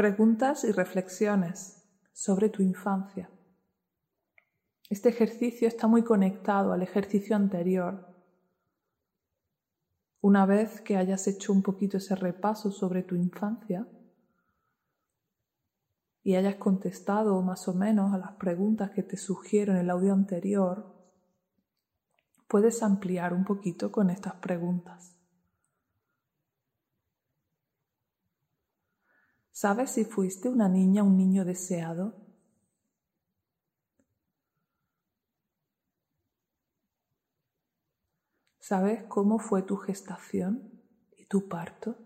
preguntas y reflexiones sobre tu infancia. Este ejercicio está muy conectado al ejercicio anterior. Una vez que hayas hecho un poquito ese repaso sobre tu infancia y hayas contestado más o menos a las preguntas que te sugiero en el audio anterior, puedes ampliar un poquito con estas preguntas. ¿Sabes si fuiste una niña o un niño deseado? ¿Sabes cómo fue tu gestación y tu parto?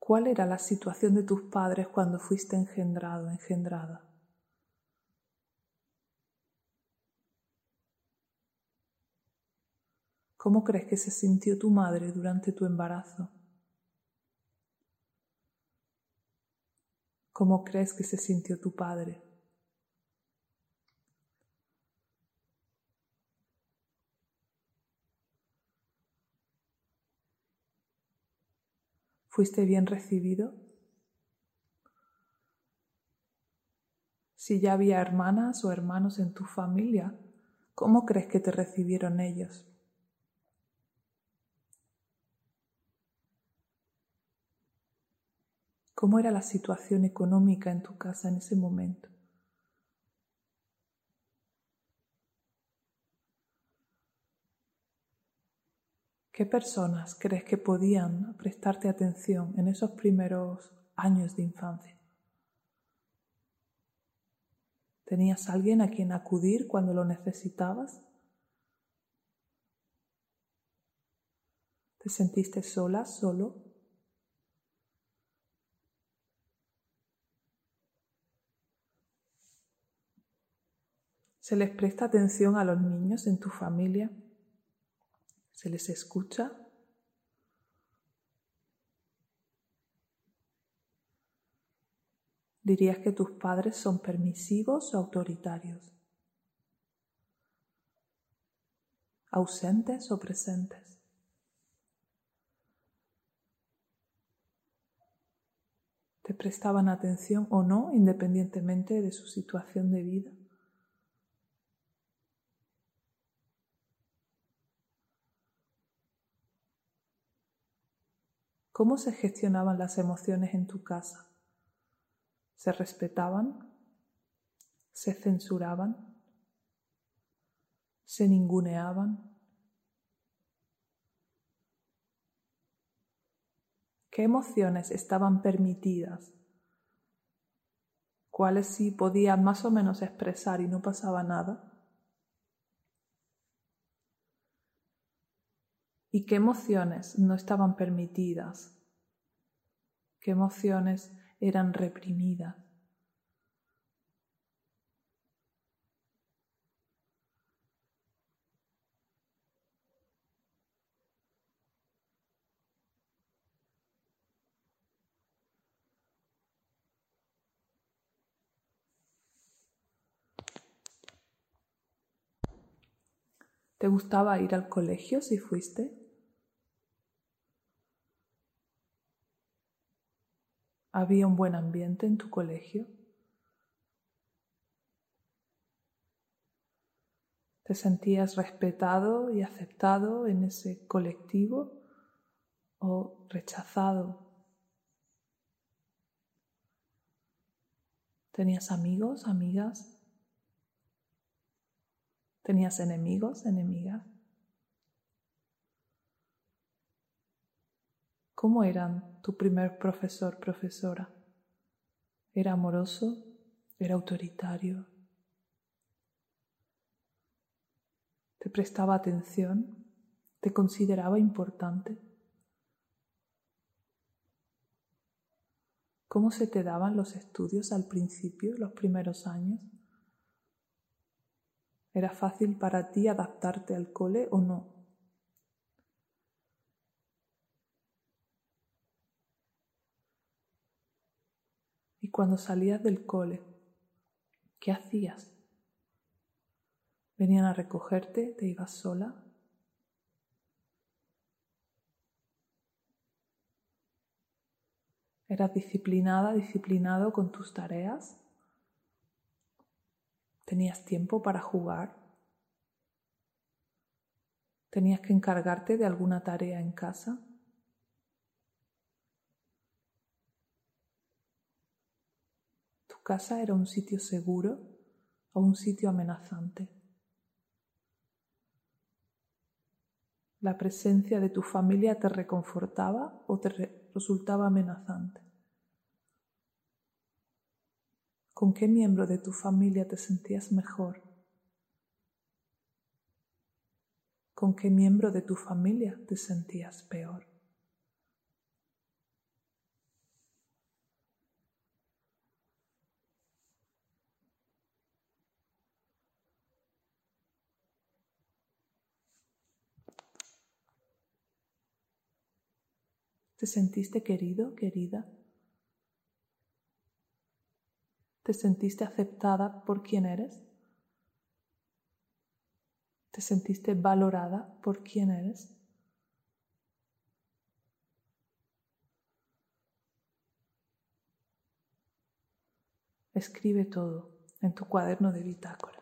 ¿Cuál era la situación de tus padres cuando fuiste engendrado, engendrada? ¿Cómo crees que se sintió tu madre durante tu embarazo? ¿Cómo crees que se sintió tu padre? ¿Fuiste bien recibido? Si ya había hermanas o hermanos en tu familia, ¿cómo crees que te recibieron ellos? ¿Cómo era la situación económica en tu casa en ese momento? ¿Qué personas crees que podían prestarte atención en esos primeros años de infancia? ¿Tenías alguien a quien acudir cuando lo necesitabas? ¿Te sentiste sola, solo? ¿Se les presta atención a los niños en tu familia? ¿Se les escucha? ¿Dirías que tus padres son permisivos o autoritarios? ¿Ausentes o presentes? ¿Te prestaban atención o no independientemente de su situación de vida? ¿Cómo se gestionaban las emociones en tu casa? ¿Se respetaban? ¿Se censuraban? ¿Se ninguneaban? ¿Qué emociones estaban permitidas? ¿Cuáles sí podían más o menos expresar y no pasaba nada? Y qué emociones no estaban permitidas, qué emociones eran reprimidas. ¿Te gustaba ir al colegio si fuiste? ¿Había un buen ambiente en tu colegio? ¿Te sentías respetado y aceptado en ese colectivo o rechazado? ¿Tenías amigos, amigas? ¿Tenías enemigos, enemigas? ¿Cómo eran tu primer profesor, profesora? ¿Era amoroso? ¿Era autoritario? ¿Te prestaba atención? ¿Te consideraba importante? ¿Cómo se te daban los estudios al principio, los primeros años? ¿Era fácil para ti adaptarte al cole o no? Y cuando salías del cole, ¿qué hacías? ¿Venían a recogerte? ¿Te ibas sola? ¿Eras disciplinada, disciplinado con tus tareas? ¿Tenías tiempo para jugar? ¿Tenías que encargarte de alguna tarea en casa? Casa era un sitio seguro o un sitio amenazante? ¿La presencia de tu familia te reconfortaba o te resultaba amenazante? ¿Con qué miembro de tu familia te sentías mejor? ¿Con qué miembro de tu familia te sentías peor? ¿Te sentiste querido, querida? ¿Te sentiste aceptada por quien eres? ¿Te sentiste valorada por quien eres? Escribe todo en tu cuaderno de bitácora.